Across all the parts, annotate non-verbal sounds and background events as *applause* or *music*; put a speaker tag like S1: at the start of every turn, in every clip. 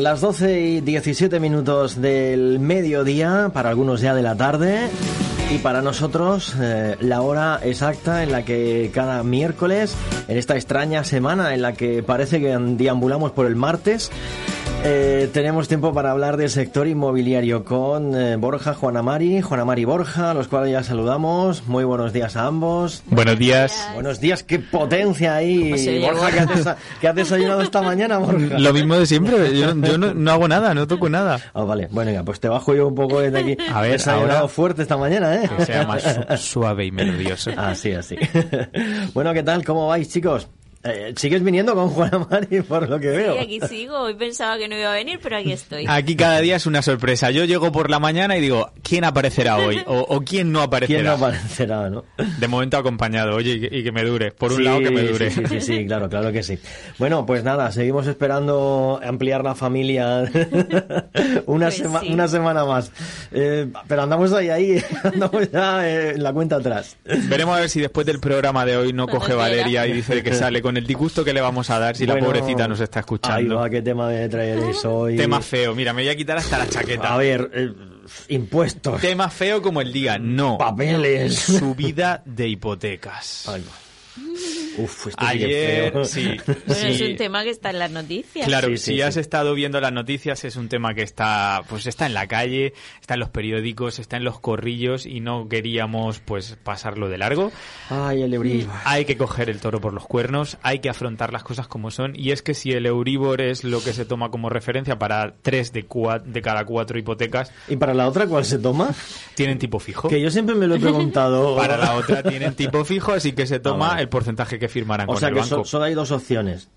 S1: Las 12 y 17 minutos del mediodía, para algunos ya de la tarde, y para nosotros eh, la hora exacta en la que cada miércoles, en esta extraña semana en la que parece que deambulamos por el martes, eh, tenemos tiempo para hablar del sector inmobiliario con eh, Borja, Juana Mari, Juana Mari Borja, a los cuales ya saludamos. Muy buenos días a ambos.
S2: Buenos días.
S1: Buenos días, qué potencia ahí. Borja, ¿qué has, ¿qué has, desayunado esta mañana, Borja?
S2: Lo mismo de siempre, yo, yo no, no, hago nada, no toco nada.
S1: Oh, vale, bueno, ya, pues te bajo yo un poco desde aquí. A ver, desayunado fuerte esta mañana, ¿eh?
S2: Que sea más suave y melodioso. *laughs*
S1: Así, así. *laughs* bueno, ¿qué tal? ¿Cómo vais, chicos? Eh, ¿Sigues viniendo con Juana Mari por lo que veo?
S3: Sí, aquí sigo. Hoy pensaba que no iba a venir, pero aquí estoy.
S2: Aquí cada día es una sorpresa. Yo llego por la mañana y digo, ¿quién aparecerá hoy? O, o ¿quién no aparecerá?
S1: ¿Quién no aparecerá, no?
S2: De momento acompañado, oye, y que, y que me dure. Por un sí, lado que me dure.
S1: Sí, sí, sí, claro, claro que sí. Bueno, pues nada, seguimos esperando ampliar la familia *laughs* una,
S3: Pues
S1: sema-
S3: sí.
S1: una semana más. Eh, pero andamos ahí, ahí, *laughs* andamos ya eh, en la cuenta atrás.
S2: Veremos a ver si después del programa de hoy no coge. Valeria y dice que sale con el disgusto que le vamos a dar si la
S1: Bueno,
S2: pobrecita nos está
S1: Ahí
S2: escuchando.
S1: va, qué tema de traeréis hoy.
S2: Tema feo. Mira, me voy a quitar hasta la chaqueta.
S1: A ver, eh, impuestos,
S2: Tema feo como el día. No.
S1: papeles.
S2: Subida de hipotecas.
S1: Ay, Uf, esto sí que es
S2: Ayer,
S1: feo.
S2: sí. *laughs*
S3: Bueno, es un tema que está en las noticias.
S2: Claro,
S1: Sí,
S2: si
S1: sí,
S2: has estado viendo las noticias es un tema que está, pues está en la calle, está en los periódicos, está en los corrillos y no queríamos pues pasarlo de largo.
S1: Ay, el Euribor.
S2: Hay que coger el toro por los cuernos, hay que afrontar las cosas como son y es que si el Euribor es lo que se toma como referencia para tres de, cua- de cada cuatro hipotecas,
S1: ¿Y para la otra cuál se toma?
S2: tienen tipo fijo.
S1: Que yo siempre me lo he preguntado.
S2: Para la otra tienen tipo fijo, así que se toma
S1: Ah, vale.
S2: el porcentaje que firmarán
S1: O
S2: con
S1: sea
S2: el
S1: que
S2: banco.
S1: so- solo hay dos opciones.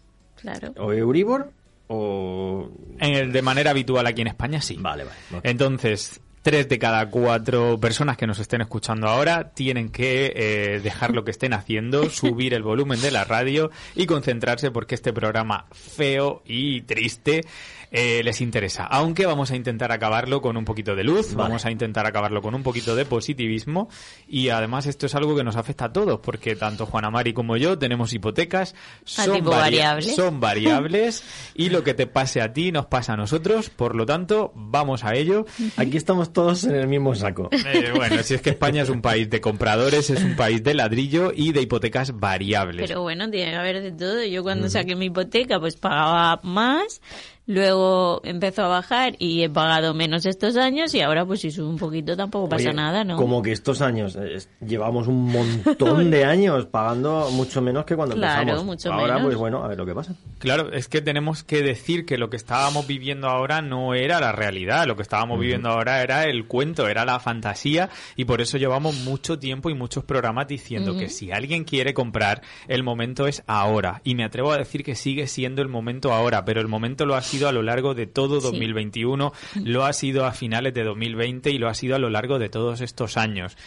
S3: Claro.
S1: O Euribor o...
S2: En el de manera habitual aquí en España sí.
S1: Vale, vale.
S2: Entonces, tres de cada cuatro personas que nos estén escuchando ahora tienen que eh, dejar lo que estén haciendo, *laughs* subir el volumen de la radio y concentrarse porque este programa feo y triste eh, les interesa. Aunque vamos a intentar acabarlo con un poquito de luz,
S1: Vale.
S2: vamos a intentar acabarlo con un poquito de positivismo y además esto es algo que nos afecta a todos porque tanto Juana Mari como yo tenemos hipotecas, son,
S3: tipo variable.
S2: son variables *laughs* y lo que te pase a ti nos pasa a nosotros, por lo tanto, vamos a ello.
S1: Aquí estamos todos en el mismo saco.
S2: Eh, bueno, si es que España es un país de compradores, es un país de ladrillo y de hipotecas variables.
S3: Pero bueno, tiene que haber de todo. Yo cuando saqué mi hipoteca, pues pagaba más. Luego empezó a bajar y he pagado menos estos años y ahora pues si sube un poquito tampoco pasa
S1: Oye,
S3: nada, ¿no?
S1: Como que estos años, eh, es- llevamos un montón *laughs* de años pagando mucho menos que cuando
S3: Claro,
S1: empezamos.
S3: mucho
S1: Ahora,
S3: menos.
S1: pues bueno, a ver lo que pasa.
S2: Claro, es que tenemos que decir que lo que estábamos viviendo ahora no era la realidad, lo que estábamos viviendo ahora era el cuento, era la fantasía y por eso llevamos mucho tiempo y muchos programas diciendo que si alguien quiere comprar, el momento es ahora. Y me atrevo a decir que sigue siendo el momento ahora, pero el momento lo ha sido a lo largo de todo
S3: Sí.
S2: 2021, lo ha sido a finales de 2020 y lo ha sido a lo largo de todos estos años.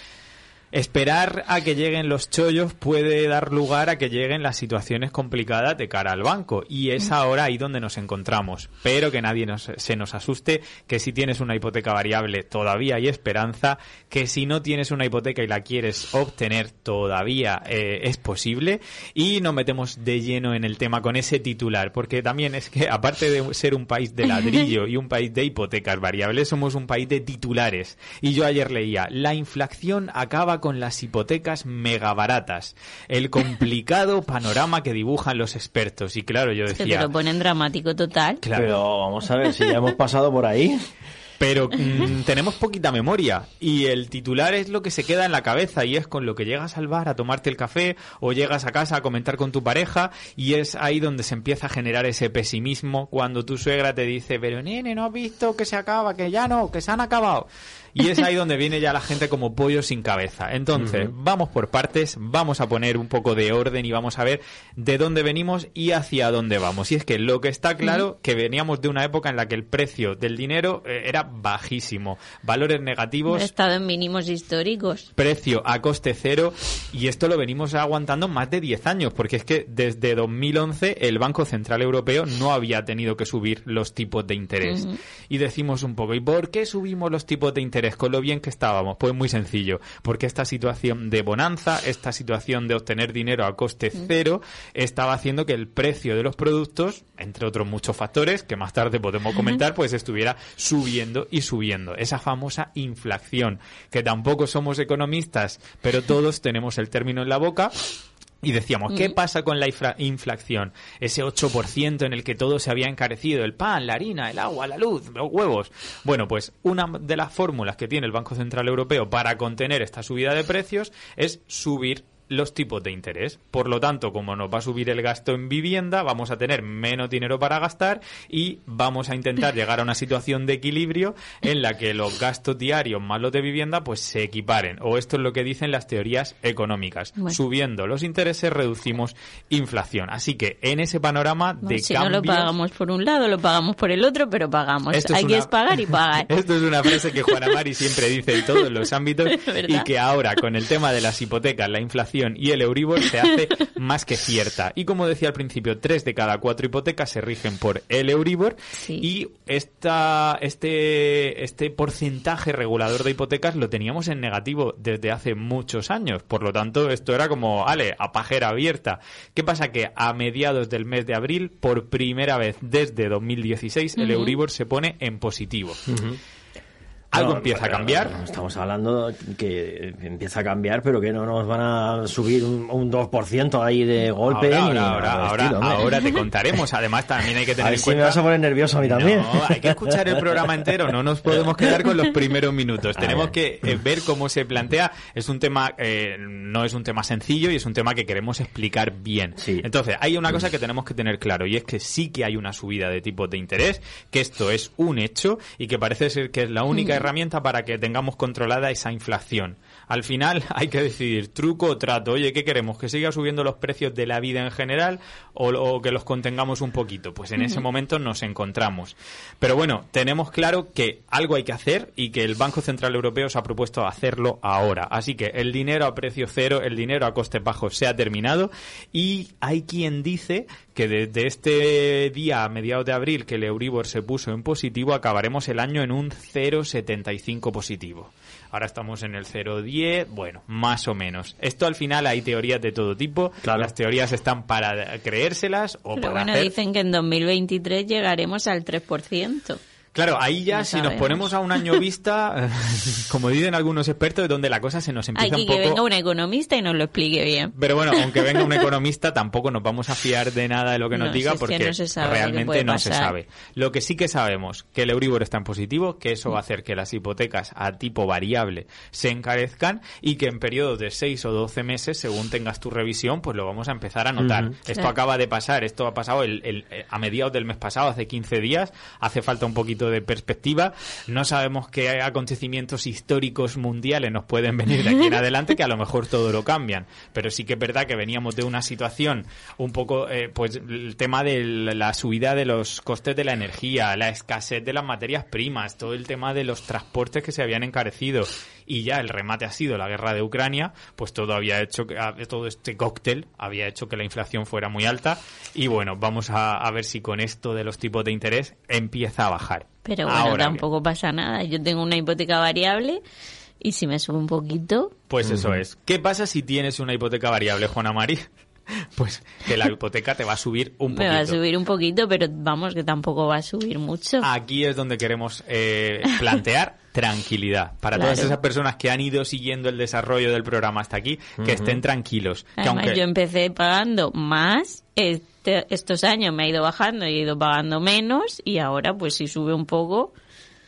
S2: Esperar a que lleguen los chollos puede dar lugar a que lleguen las situaciones complicadas de cara al banco. Y es ahora ahí donde nos encontramos. Pero que nadie nos- se nos asuste que si tienes una hipoteca variable todavía hay esperanza, que si no tienes una hipoteca y la quieres obtener todavía eh, es posible. Y nos metemos de lleno en el tema con ese titular porque también es que aparte de ser un país de ladrillo *laughs* y un país de hipotecas variables somos un país de titulares. Y yo ayer leía la inflación acaba con las hipotecas mega baratas el complicado *laughs* panorama que dibujan los expertos y claro yo
S3: que te
S2: decía
S3: lo ponen dramático total.
S2: claro
S1: Pero vamos a ver si ya hemos pasado por ahí.
S2: pero mm, *laughs* tenemos poquita memoria y el titular es lo que se queda en la cabeza y es con lo que llegas al bar a tomarte el café o llegas a casa a comentar con tu pareja y es ahí donde se empieza a generar ese pesimismo cuando tu suegra te dice, pero nene, ¿no has visto que se acaba, que ya no, que se han acabado? Y es ahí donde viene ya la gente como pollo sin cabeza. Entonces, vamos por partes, vamos a poner un poco de orden y vamos a ver de dónde venimos y hacia dónde vamos. Y es que lo que está claro que veníamos de una época en la que el precio del dinero eh, era bajísimo, valores
S3: He
S2: negativos,
S3: estado en mínimos históricos.
S2: precio a coste cero y esto lo venimos aguantando más de 10 años porque es que desde 2011 el Banco Central Europeo no había tenido que subir los tipos de interés. Y decimos un poco, ¿y por qué subimos los tipos de interés? Interés, con lo bien que estábamos. Pues muy sencillo, porque esta situación de bonanza, esta situación de obtener dinero a coste cero, estaba haciendo que el precio de los productos, entre otros muchos factores, que más tarde podemos comentar, pues estuviera subiendo y subiendo. Esa famosa inflación, que tampoco somos economistas, pero todos tenemos el término en la boca y decíamos, ¿qué pasa con la inflación? Ese 8% en el que todo se había encarecido, el pan, la harina, el agua, la luz, los huevos. Bueno, pues una de las fórmulas que tiene el Banco Central Europeo para contener esta subida de precios es subir los tipos de interés. Por lo tanto, como nos va a subir el gasto en vivienda, vamos a tener menos dinero para gastar y vamos a intentar *laughs* llegar a una situación de equilibrio en la que los gastos diarios más los de vivienda pues se equiparen. O esto es lo que dicen las teorías económicas. Subiendo los intereses reducimos inflación. Así que en ese panorama de
S3: si no lo pagamos por un lado, lo pagamos por el otro, pero pagamos. Hay que pagar y pagar. *laughs*
S2: Esto es una frase que Juana Mari siempre dice en todos los ámbitos *laughs* y que ahora con el tema de las hipotecas, la inflación y el Euribor se hace *laughs* más que cierta. Y como decía al principio, tres de cada cuatro hipotecas se rigen por el Euribor y esta, este, este porcentaje regulador de hipotecas lo teníamos en negativo desde hace muchos años. Por lo tanto, esto era como, ale, a pajera abierta. ¿Qué pasa? Que a mediados del mes de abril, por primera vez desde 2016, el Euribor se pone en positivo algo empieza a cambiar.
S1: estamos hablando que empieza a cambiar, pero que no nos van a subir un, 2% ahí de golpe.
S2: Ahora, ahora, ahora, te *laughs* contaremos. Además, también hay que tener en cuenta.
S1: me vas a poner nervioso a mí también.
S2: No, hay que escuchar el programa entero. No nos podemos *laughs* quedar con los primeros minutos. Tenemos que eh, ver cómo se plantea. Es un tema, eh, no es un tema sencillo y es un tema que queremos explicar bien. Entonces, hay una cosa que tenemos que tener claro y es que sí que hay una subida de tipos de interés, que esto es un hecho y que parece ser que es la única herramienta herramienta para que tengamos controlada esa inflación. Al final *laughs* hay que decidir truco o trato. Oye, ¿qué queremos? ¿Que siga subiendo los precios de la vida en general o, que los contengamos un poquito? Pues en ese momento nos encontramos. Pero bueno, tenemos claro que algo hay que hacer y que el Banco Central Europeo se ha propuesto hacerlo ahora. Así que el dinero a precio cero, el dinero a coste bajo se ha terminado y hay quien dice que desde este día a mediados de abril que el Euribor se puso en positivo acabaremos el año en un 0,75 positivo. Ahora estamos en el 0,10, bueno, más o menos. Esto al final hay teorías de todo tipo. Las teorías están para creérselas o
S3: Pero
S2: para
S3: bueno, dicen que en 2023 llegaremos al 3%.
S2: Claro, ahí ya si nos ponemos a un año *laughs* vista, *laughs* como dicen algunos expertos, donde la cosa se nos empieza
S3: un
S2: poco...
S3: que venga un economista y nos lo explique bien.
S2: Pero bueno, *laughs* aunque venga un economista, tampoco nos vamos a fiar de nada de lo que nos diga porque realmente no se sabe. Lo que sí que sabemos, que el Euribor está en positivo, que eso va a hacer que las hipotecas a tipo variable se encarezcan y que en periodos de 6 o 12 meses, según tengas tu revisión, pues lo vamos a empezar a notar. Esto acaba de pasar, esto ha pasado el, a mediados del mes pasado, hace 15 días, hace falta un poquito de perspectiva. No sabemos qué acontecimientos históricos mundiales nos pueden venir de aquí en adelante, que a lo mejor todo lo cambian. Pero sí que es verdad que veníamos de una situación un poco, eh, pues el tema de la subida de los costes de la energía, la escasez de las materias primas, todo el tema de los transportes que se habían encarecido y ya el remate ha sido la guerra de Ucrania, pues todo había hecho que todo este cóctel había hecho que la inflación fuera muy alta y bueno, vamos a, ver si con esto de los tipos de interés empieza a bajar.
S3: Pero bueno, tampoco pasa nada. Yo tengo una hipoteca variable y si me sube un poquito.
S2: Pues eso es. ¿Qué pasa si tienes una hipoteca variable, Juana Mari? Pues que la hipoteca te va a subir un poquito.
S3: Me va a subir un poquito, pero vamos, que tampoco va a subir mucho.
S2: Aquí es donde queremos eh, plantear *laughs* tranquilidad. Para todas esas personas que han ido siguiendo el desarrollo del programa hasta aquí, que estén tranquilos.
S3: Además, yo empecé pagando más. Este, estos años me ha ido bajando y he ido pagando menos y ahora pues si sube un poco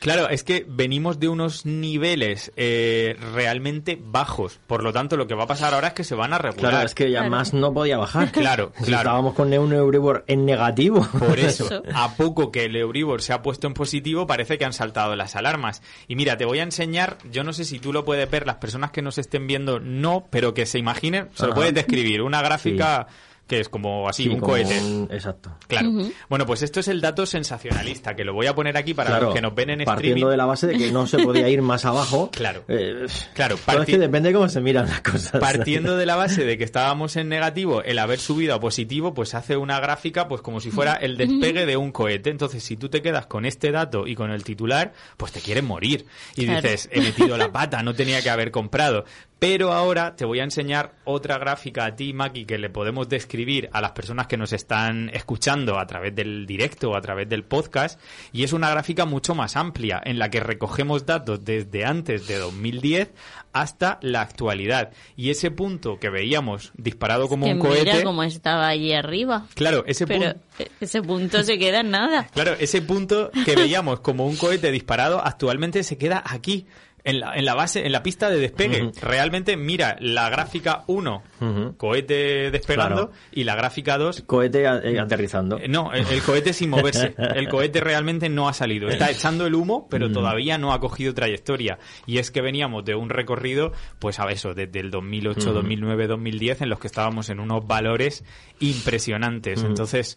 S2: Claro, es que venimos de unos niveles eh, realmente bajos. Por lo tanto, lo que va a pasar ahora es que se van a regular.
S1: Claro, es que ya más no podía bajar. *laughs*
S2: Claro, claro.
S1: Estábamos con un Euribor en negativo.
S2: Por *laughs* eso, a poco que el Euribor se ha puesto en positivo, parece que han saltado las alarmas. Y mira, te voy a enseñar, yo no sé si tú lo puedes ver, las personas que nos estén viendo no, pero que se imaginen, se lo puedes describir, una gráfica que es como así,
S1: Sí,
S2: un
S1: como
S2: cohete.
S1: un- Exacto.
S2: Claro. Bueno, pues esto es el dato sensacionalista, que lo voy a poner aquí para
S1: Claro,
S2: los que nos ven en
S1: partiendo
S2: streaming.
S1: de la base de que no se podía ir más abajo. *laughs*
S2: Claro.
S1: Eh,
S2: Claro,
S1: pero es que depende de cómo se miran las cosas.
S2: Partiendo *laughs* de la base de que estábamos en negativo, el haber subido a positivo, pues hace una gráfica pues como si fuera el despegue de un cohete. Entonces, si tú te quedas con este dato y con el titular, pues te quieren morir. Y
S3: Claro.
S2: dices, he metido la pata, no tenía que haber comprado. Pero ahora te voy a enseñar otra gráfica a ti, Maki, que le podemos describir a las personas que nos están escuchando a través del directo o a través del podcast. Y es una gráfica mucho más amplia, en la que recogemos datos desde antes de 2010 hasta la actualidad. Y ese punto que veíamos disparado como
S3: que
S2: un
S3: mira
S2: cohete.
S3: cómo estaba allí arriba.
S2: Claro, ese
S3: Pero
S2: punto.
S3: eh, ese punto se queda en nada.
S2: Claro, ese punto que veíamos como un cohete disparado actualmente se queda aquí, en la, en la base, en la pista de despegue. Realmente mira la gráfica 1,
S1: Ujú.
S2: cohete despegando,
S1: Claro.
S2: y la gráfica 2,
S1: Cohete eh, aterrizando.
S2: eh, no, el, el cohete sin moverse. *laughs* El cohete realmente no ha salido. Está echando el humo, pero todavía no ha cogido trayectoria. Y es que veníamos de un recorrido, pues a eso, desde el 2008, 2009, 2010, en los que estábamos en unos valores impresionantes. Entonces,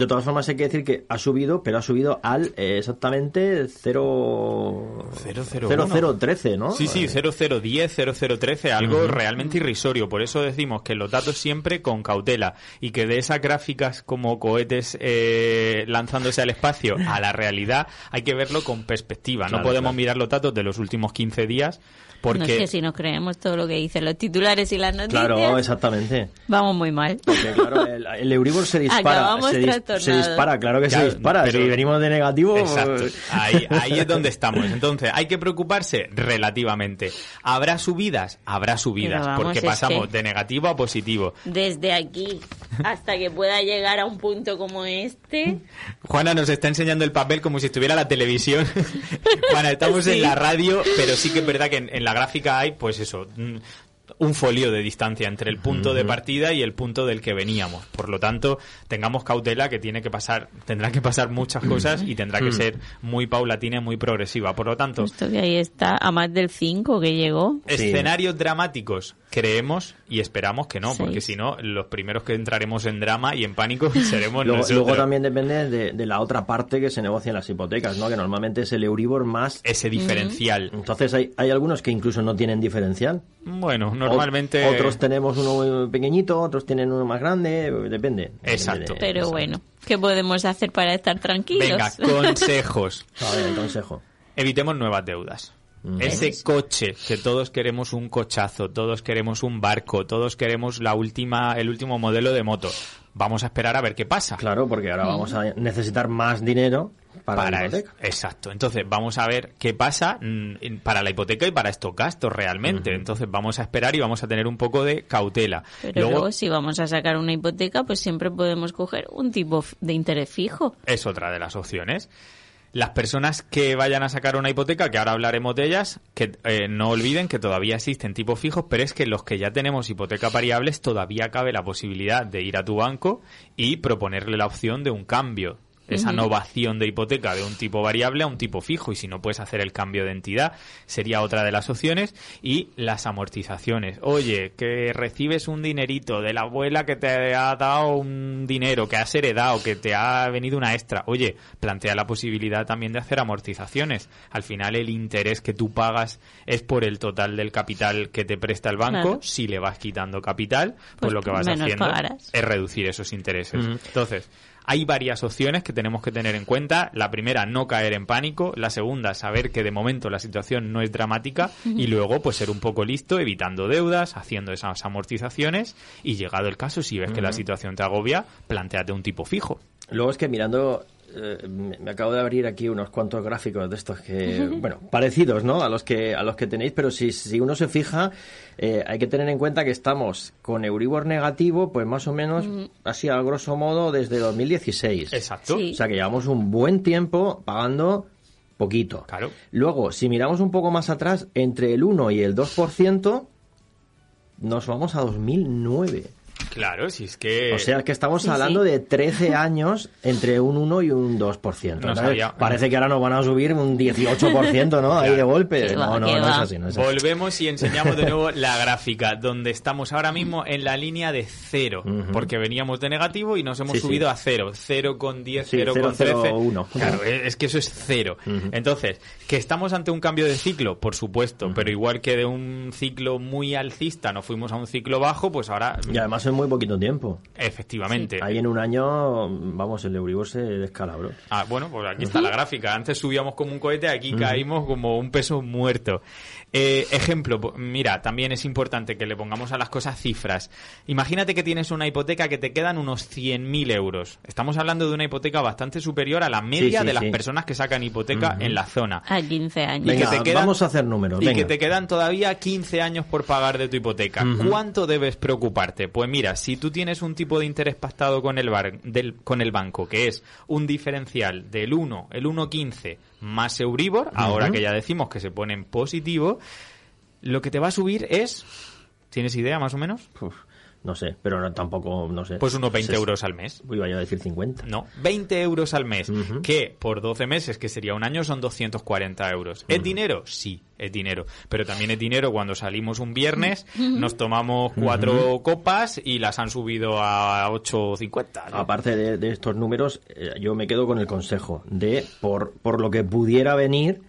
S1: De todas formas, hay que decir que ha subido, pero ha subido al eh, exactamente 0...
S2: 001.
S1: 0013, ¿no?
S2: Sí, sí,
S1: Eh,
S2: 0010, 0013, algo realmente irrisorio. Por eso decimos que los datos siempre con cautela y que de esas gráficas como cohetes eh, lanzándose al espacio a la realidad hay que verlo con perspectiva.
S1: Claro,
S2: no podemos
S1: claro.
S2: mirar los datos de los últimos 15 días
S3: No es
S2: porque...
S3: que si nos creemos todo lo que dicen los titulares y las noticias,
S1: Claro, exactamente.
S3: vamos muy mal.
S1: Porque, claro, el, el Euribor se dispara.
S3: Acabamos
S1: Se, dis- se dispara, claro que
S2: Claro,
S1: se dispara.
S2: pero-
S1: si venimos de negativo...
S2: Exacto.
S1: eh,
S2: Ahí, ahí es donde *laughs* estamos. Entonces, hay que preocuparse relativamente. ¿Habrá subidas? Habrá subidas,
S3: vamos,
S2: porque pasamos
S3: que-
S2: de negativo a positivo.
S3: Desde aquí hasta que pueda llegar a un punto como este,
S2: Juana nos está enseñando el papel como si estuviera la televisión. *laughs* Juana, estamos
S3: Sí.
S2: en la radio, pero sí que es verdad que en, en la gráfica hay, pues eso, mm, un folio de distancia entre el punto de partida y el punto del que veníamos. Por lo tanto, tengamos cautela que tiene que pasar, tendrán que pasar muchas cosas y tendrá que ser muy paulatina y muy progresiva. Por lo tanto,
S3: esto que ahí está a más del 5 que llegó.
S1: Sí.
S2: escenarios dramáticos, creemos y esperamos que no,
S3: Seis.
S2: porque si no, los primeros que entraremos en drama y en pánico *laughs* seremos
S1: Luego,
S2: nosotros.
S1: luego también depende de, de la otra parte que se negocia en las hipotecas, ¿no? Que normalmente es el Euribor más...
S2: Ese diferencial.
S1: Entonces hay, hay algunos que incluso no tienen diferencial.
S2: Bueno, normalmente...
S1: Ot- Otros tenemos uno muy pequeñito, otros tienen uno más grande, depende.
S2: Exacto.
S1: Depende de-
S3: Pero bueno, ¿qué podemos hacer para estar tranquilos?
S2: Venga, consejos. *laughs*
S1: A ver, el consejo.
S2: Evitemos nuevas deudas. Ese coche, que todos queremos un cochazo, todos queremos un barco, todos queremos la última, el último modelo de moto. Vamos a esperar a ver qué pasa.
S1: Claro, porque ahora vamos a necesitar más dinero para, la
S2: el-
S1: hipoteca.
S2: exacto. Entonces, vamos a ver qué pasa mm, para la hipoteca y para estos gastos realmente. Entonces, vamos a esperar y vamos a tener un poco de cautela.
S3: Pero luego, si vamos a sacar una hipoteca, pues siempre podemos coger un tipo de interés fijo.
S2: es otra de las opciones. Las personas que vayan a sacar una hipoteca, que ahora hablaremos de ellas, que eh, no olviden que todavía existen tipos fijos, pero es que los que ya tenemos hipoteca variables todavía cabe la posibilidad de ir a tu banco y proponerle la opción de un cambio. Esa novación de hipoteca de un tipo variable a un tipo fijo y si no puedes hacer el cambio de entidad sería otra de las opciones y las amortizaciones. Oye, que recibes un dinerito de la abuela que te ha dado un dinero, que has heredado, que te ha venido una extra. Oye, plantea la posibilidad también de hacer amortizaciones. Al final el interés que tú pagas es por el total del capital que te presta el banco.
S3: Claro.
S2: Si le vas quitando capital, pues,
S3: Pues
S2: lo que vas haciendo
S3: pagarás.
S2: es reducir esos intereses. Entonces, hay varias opciones que tenemos que tener en cuenta. La primera, no caer en pánico. La segunda, saber que de momento la situación no es dramática. Y luego, pues ser un poco listo, evitando deudas, haciendo esas amortizaciones. Y llegado el caso, si ves que la situación te agobia, planteate un tipo fijo.
S1: Luego es que mirando, eh, me acabo de abrir aquí unos cuantos gráficos de estos que, bueno, parecidos, ¿no? A los que a los que tenéis, pero si, si uno se fija, eh, hay que tener en cuenta que estamos con Euribor negativo, pues más o menos, así a grosso modo, desde 2016.
S2: Exacto.
S3: Sí.
S1: O sea que llevamos un buen tiempo pagando poquito.
S2: Claro.
S1: Luego, si miramos un poco más atrás, entre el 1 y el 2%, nos vamos a 2009.
S2: Claro, si es que...
S1: O sea, que estamos
S3: Sí,
S1: hablando
S3: sí.
S1: de 13 años entre un 1 y un 2%.
S2: No.
S1: Parece que ahora nos van a subir un 18%, ¿no? Ahí de golpe.
S3: Qué va,
S1: No, no, no es así. No es así.
S2: Volvemos y enseñamos de *laughs* nuevo la gráfica, donde estamos ahora mismo en la línea de cero, porque veníamos de negativo y nos hemos
S1: Sí, sí.
S2: subido a cero, cero con 10,
S1: Sí,
S2: cero con
S1: cero,
S2: 13.
S1: cero, uno.
S2: Claro, es es que eso es cero. Entonces, ¿que estamos ante un cambio de ciclo? Por supuesto, pero igual que de un ciclo muy alcista nos fuimos a un ciclo bajo, pues ahora,
S1: Y además en muy poquito tiempo.
S2: efectivamente.
S1: Ahí en un año, vamos, el Euribor se descalabró.
S2: Ah, bueno, pues aquí está la gráfica. Antes subíamos como un cohete, aquí caímos como un peso muerto. Eh, ejemplo, mira, también es importante que le pongamos a las cosas cifras. Imagínate que tienes una hipoteca que te quedan unos 100.000 euros. Estamos hablando de una hipoteca bastante superior a la media
S1: sí,
S2: de las
S1: sí.
S2: personas que sacan hipoteca en la zona.
S3: A 15 años.
S2: Y que
S1: Venga,
S2: te quedan-
S1: vamos a hacer números.
S2: Y
S1: venga.
S2: que te quedan todavía 15 años por pagar de tu hipoteca. ¿Cuánto debes preocuparte? Pues mira, si tú tienes un tipo de interés pactado con el, bar- del, con el banco, que es un diferencial del 1, el 1,15 más Euribor, ahora que ya decimos que se pone en positivo, lo que te va a subir es... ¿Tienes idea más o menos?
S1: Uf, no sé, pero no, tampoco, no sé.
S2: Pues unos 20
S1: Ses-
S2: euros al mes.
S1: Iba yo a decir 50.
S2: No, 20 euros al mes, que por 12 meses, que sería un año, son 240 euros. ¿Es dinero? Sí, es dinero. Pero también es dinero cuando salimos un viernes, *laughs* nos tomamos cuatro copas y las han subido a 8,50. ¿no?
S1: Aparte de, de estos números, eh, yo me quedo con el consejo de, por, por lo que pudiera venir,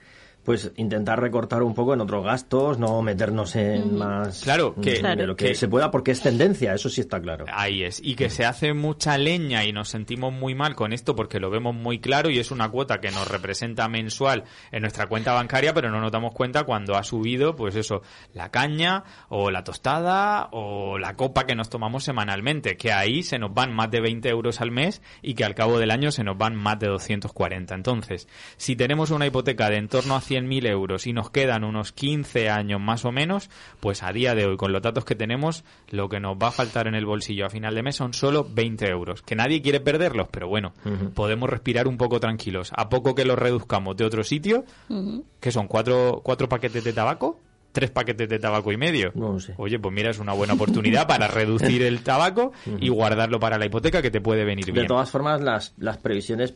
S1: pues intentar recortar un poco en otros gastos, no meternos en más
S2: Claro, que-
S1: de lo que,
S2: que-
S1: se pueda, porque es tendencia, eso sí está claro.
S2: Ahí es. Y que se hace mucha leña y nos sentimos muy mal con esto porque lo vemos muy claro y es una cuota que nos representa mensual en nuestra cuenta bancaria, pero no nos damos cuenta cuando ha subido, pues eso, la caña o la tostada o la copa que nos tomamos semanalmente, que ahí se nos van más de 20 euros al mes y que al cabo del año se nos van más de 240. Entonces, si tenemos una hipoteca de en torno a 100.000 euros y nos quedan unos 15 años más o menos, pues a día de hoy, con los datos que tenemos, lo que nos va a faltar en el bolsillo a final de mes son solo 20 euros. Que nadie quiere perderlos, pero bueno, podemos respirar un poco tranquilos. A poco que los reduzcamos de otro sitio, que son cuatro, cuatro paquetes de tabaco, tres paquetes de tabaco y medio.
S1: No sé.
S2: Oye, pues mira, es una buena oportunidad para reducir el tabaco y guardarlo para la hipoteca que te puede venir
S1: De
S2: bien.
S1: todas formas, las, las previsiones,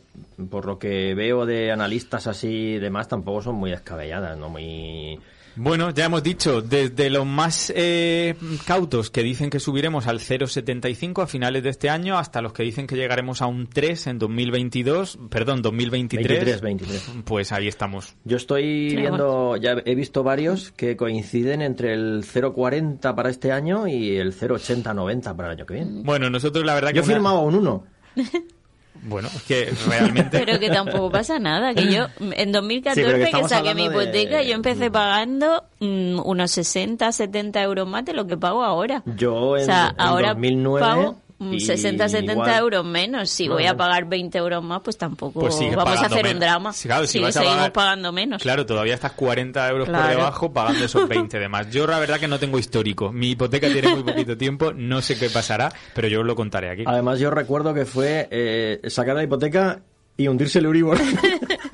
S1: por lo que veo de analistas así y demás, tampoco son muy descabelladas, no muy...
S2: Bueno, ya hemos dicho, desde los más eh, cautos que dicen que subiremos al 0,75 a finales de este año hasta los que dicen que llegaremos a un 3 en 2022, perdón, 2023.
S1: 23, 23.
S2: Pues ahí estamos.
S1: Yo estoy
S3: Sí,
S1: viendo, ya he visto varios que coinciden entre el 0,40 para este año y el 0,80-90 para el año que viene.
S2: Bueno, nosotros la verdad que...
S1: Yo
S2: una-
S1: firmaba un 1. *laughs*
S2: Bueno, es que realmente...
S3: Pero que tampoco pasa nada, que yo en 2014
S1: Sí, que
S3: que, saqué mi
S1: hablando de-
S3: hipoteca, yo empecé pagando mm, unos 60, 70 euros más de lo que pago ahora.
S1: Yo en,
S3: o sea,
S1: en
S3: ahora
S1: 2009
S3: pago mm, 60, 70
S1: igual-
S3: euros menos. Si voy a pagar 20 euros más, pues tampoco
S2: Pues
S3: vamos a hacer
S2: menos.
S3: un drama.
S2: Sí, claro, si
S3: Sí,
S2: vas a
S3: seguimos
S2: pagar-
S3: pagando menos.
S2: Claro, todavía estás 40 euros por debajo pagando esos *laughs* 20 de más. Yo la verdad que no tengo histórico. Mi hipoteca tiene muy poquito *laughs* tiempo, no sé qué pasará, pero yo os lo contaré aquí.
S1: Además, yo recuerdo que fue eh, sacar la hipoteca y hundirse el Euribor. *laughs*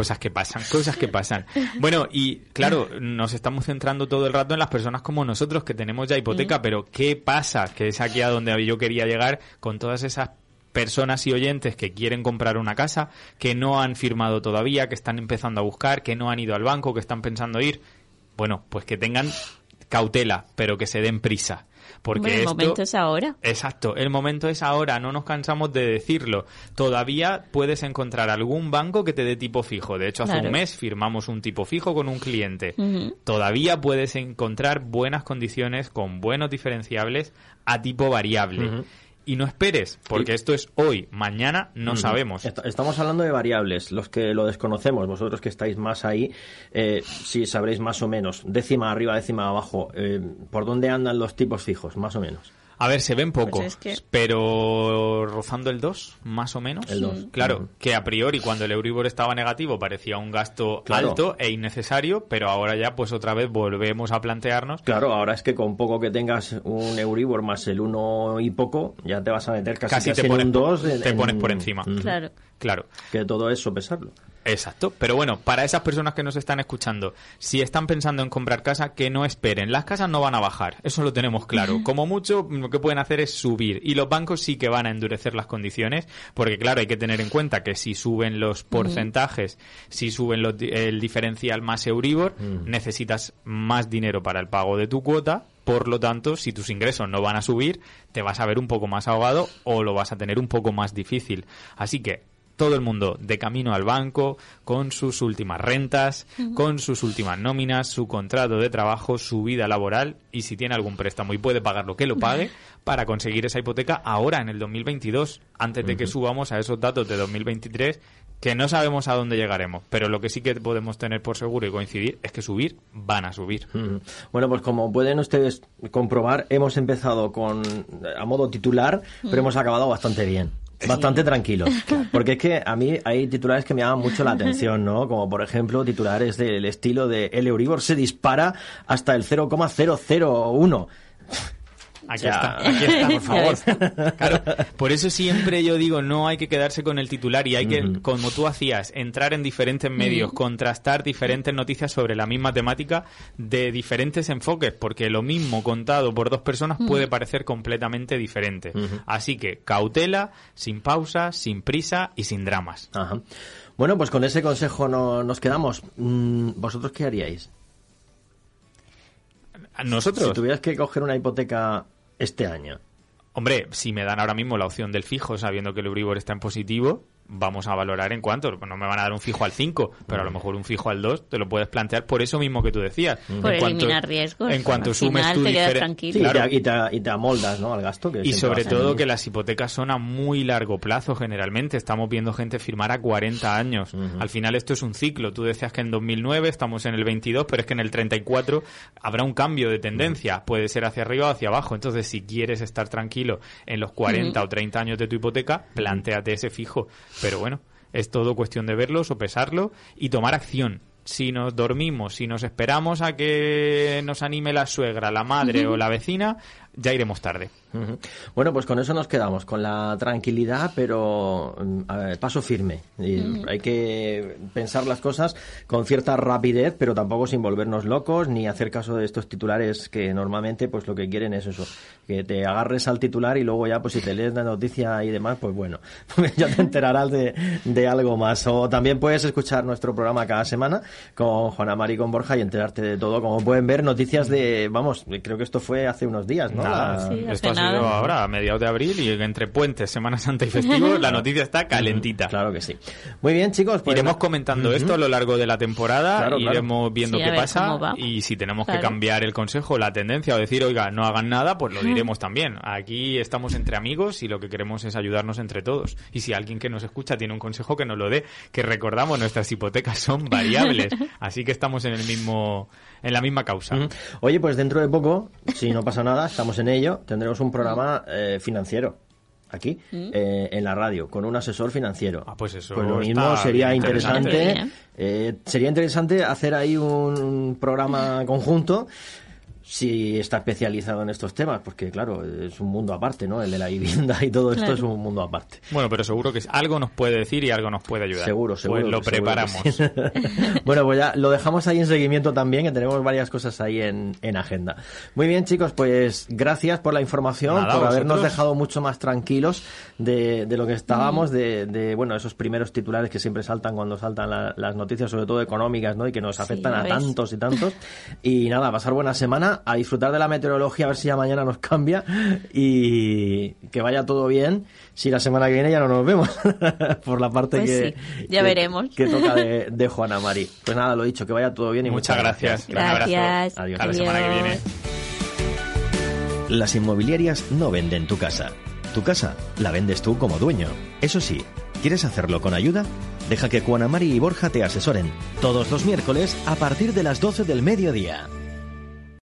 S2: Cosas que pasan, cosas que pasan. Bueno, y claro, nos estamos centrando todo el rato en las personas como nosotros que tenemos ya hipoteca, pero ¿qué pasa? Que es aquí a donde yo quería llegar con todas esas personas y oyentes que quieren comprar una casa, que no han firmado todavía, que están empezando a buscar, que no han ido al banco, que están pensando ir. Bueno, pues que tengan cautela, pero que se den prisa. Porque
S3: el
S2: esto...
S3: momento es ahora.
S2: Exacto, el momento es ahora, no nos cansamos de decirlo. Todavía puedes encontrar algún banco que te dé tipo fijo. De hecho, hace
S3: Claro.
S2: un mes firmamos un tipo fijo con un cliente. Todavía puedes encontrar buenas condiciones con buenos diferenciables a tipo variable. Y no esperes, porque esto es hoy, mañana no sabemos.
S1: Est- Estamos hablando de variables. Los que lo desconocemos, vosotros que estáis más ahí, eh, sí sabréis más o menos, décima arriba, décima abajo, eh, por dónde andan los tipos fijos, más o menos.
S2: A ver, se ven pocos,
S3: Pues es que-
S2: pero rozando el 2, más o menos.
S1: El dos.
S2: Claro,
S1: Ujú.
S2: que a priori cuando el Euribor estaba negativo parecía un gasto
S1: Claro.
S2: alto e innecesario, pero ahora ya pues otra vez volvemos a plantearnos
S1: Claro, ahora es que con poco que tengas un Euribor más el uno y poco, ya te vas a meter casi,
S2: casi
S1: casi
S2: te
S1: en
S2: pones,
S1: un 2.
S2: te pones por encima.
S3: Claro.
S2: Claro.
S1: Que todo es sopesarlo.
S2: Exacto, pero bueno, para esas personas que nos están escuchando, si están pensando en comprar casa, que no esperen. Las casas no van a bajar, eso lo tenemos claro. *laughs* Como mucho, lo que pueden hacer es subir. Y los bancos sí que van a endurecer las condiciones, porque claro, hay que tener en cuenta que si suben los porcentajes, si suben el diferencial más Euribor, necesitas más dinero para el pago de tu cuota. Por lo tanto, si tus ingresos no van a subir, te vas a ver un poco más ahogado o lo vas a tener un poco más difícil. Así que todo el mundo de camino al banco, con sus últimas rentas, con sus últimas nóminas, su contrato de trabajo, su vida laboral y si tiene algún préstamo y puede pagar lo que lo pague para conseguir esa hipoteca ahora en el 2022, antes de que subamos a esos datos de 2023 que no sabemos a dónde llegaremos, pero lo que sí que podemos tener por seguro y coincidir es que subir van a subir.
S1: Bueno, pues como pueden ustedes comprobar, hemos empezado con a modo titular, pero hemos acabado bastante bien bastante tranquilo. *laughs* Porque es que a mí hay titulares que me llaman mucho la atención, ¿no? Como por ejemplo titulares del estilo de el Euribor se dispara hasta el 0,001.
S2: Aquí está, aquí está, por *laughs* favor. Claro, por eso siempre yo digo, no hay que quedarse con el titular y hay que, como tú hacías, entrar en diferentes medios, contrastar diferentes noticias sobre la misma temática de diferentes enfoques, porque lo mismo contado por dos personas puede parecer completamente diferente. Así que cautela, sin pausa, sin prisa y sin dramas.
S1: Bueno, pues con ese consejo no, nos quedamos. Mm, ¿Vosotros qué haríais?
S2: Nosotros.
S1: Si tuvieras que coger una hipoteca este año?
S2: Hombre, si me dan ahora mismo la opción del fijo, sabiendo que el Euribor está en positivo, vamos a valorar en cuánto. No me van a dar un fijo al 5, pero a lo mejor un fijo al 2 te lo puedes plantear por eso mismo que tú decías.
S3: Por eliminar riesgos.
S2: En cuanto sumes tu
S3: diferencia.
S1: y, te, amoldas ¿no? al gasto.
S2: y sobre todo que las hipotecas son a muy largo plazo generalmente. Estamos viendo gente firmar a 40 años. Al final esto es un ciclo. Tú decías que en 2009 estamos en el 22, pero es que en el 34 habrá un cambio de tendencia. Puede ser hacia arriba o hacia abajo. Entonces, si quieres estar tranquilo en los 40 o 30 años de tu hipoteca, planteate ese fijo pero bueno, es todo cuestión de verlo, sopesarlo y tomar acción. Si nos dormimos, si nos esperamos a que nos anime la suegra, la madre o la vecina, ya iremos tarde.
S1: Bueno, pues con eso nos quedamos, con la tranquilidad, pero mm, paso firme. Hay que pensar las cosas con cierta rapidez, pero tampoco sin volvernos locos ni hacer caso de estos titulares que normalmente pues lo que quieren es eso, que te agarres al titular y luego ya pues si te lees la noticia y demás, pues bueno, *laughs* ya te enterarás de, de algo más. O también puedes escuchar nuestro programa cada semana con Juana Mari y con Borja y enterarte de todo. Como pueden ver, noticias de, vamos, creo que esto fue hace unos días, ¿no?
S2: Esto ha sido ahora, a mediados de abril, y entre puentes, Semana Santa y festivo, la *laughs* noticia está calentita.
S1: Claro que sí. Muy bien, chicos.
S2: Pues iremos comentando esto a lo largo de la temporada, iremos viendo qué pasa, y si tenemos que cambiar el consejo, la tendencia, o decir, oiga, no hagan nada, pues lo diremos también. Aquí estamos entre amigos y lo que queremos es ayudarnos entre todos. Y si alguien que nos escucha tiene un consejo, que nos lo dé, que recordamos, nuestras hipotecas son *laughs* variables, así que estamos en el mismo en la misma causa.
S1: Oye, pues dentro de poco, si no pasa nada, estamos en ello, tendremos un programa eh, financiero aquí eh, en la radio con un asesor financiero.
S2: Ah, pues eso.
S1: Pues lo mismo sería interesante. Eh, sería interesante hacer ahí un programa conjunto si está especializado en estos temas, porque claro, es un mundo aparte, ¿no? El de la vivienda y todo esto es un mundo aparte.
S2: Bueno, pero seguro que algo nos puede decir y algo nos puede ayudar.
S1: Seguro, pues seguro.
S2: Pues lo preparamos. *laughs*
S1: bueno, pues ya lo dejamos ahí en seguimiento también, que tenemos varias cosas ahí en, en agenda. Muy bien, chicos, pues gracias por la información, por habernos dejado mucho más tranquilos de, de lo que estábamos, de, de, bueno, esos primeros titulares que siempre saltan cuando saltan las noticias, sobre todo económicas, ¿no? Y que nos afectan a tantos y tantos. Y nada, pasar buena semana a disfrutar de la meteorología, a ver si ya mañana nos cambia y que vaya todo bien. Si la semana que viene ya no nos vemos, *laughs* por la parte
S3: pues
S1: que,
S3: ya veremos.
S1: que toca de, *laughs* Juana Mari. Pues nada, lo dicho, que vaya todo bien y
S2: muchas, gracias.
S3: Gracias.
S2: Adiós. A la semana que viene.
S4: Las inmobiliarias no venden tu casa. Tu casa la vendes tú como dueño. Eso sí, ¿quieres hacerlo con ayuda? Deja que Juana Mari y Borja te asesoren todos los miércoles a partir de las 12 del mediodía.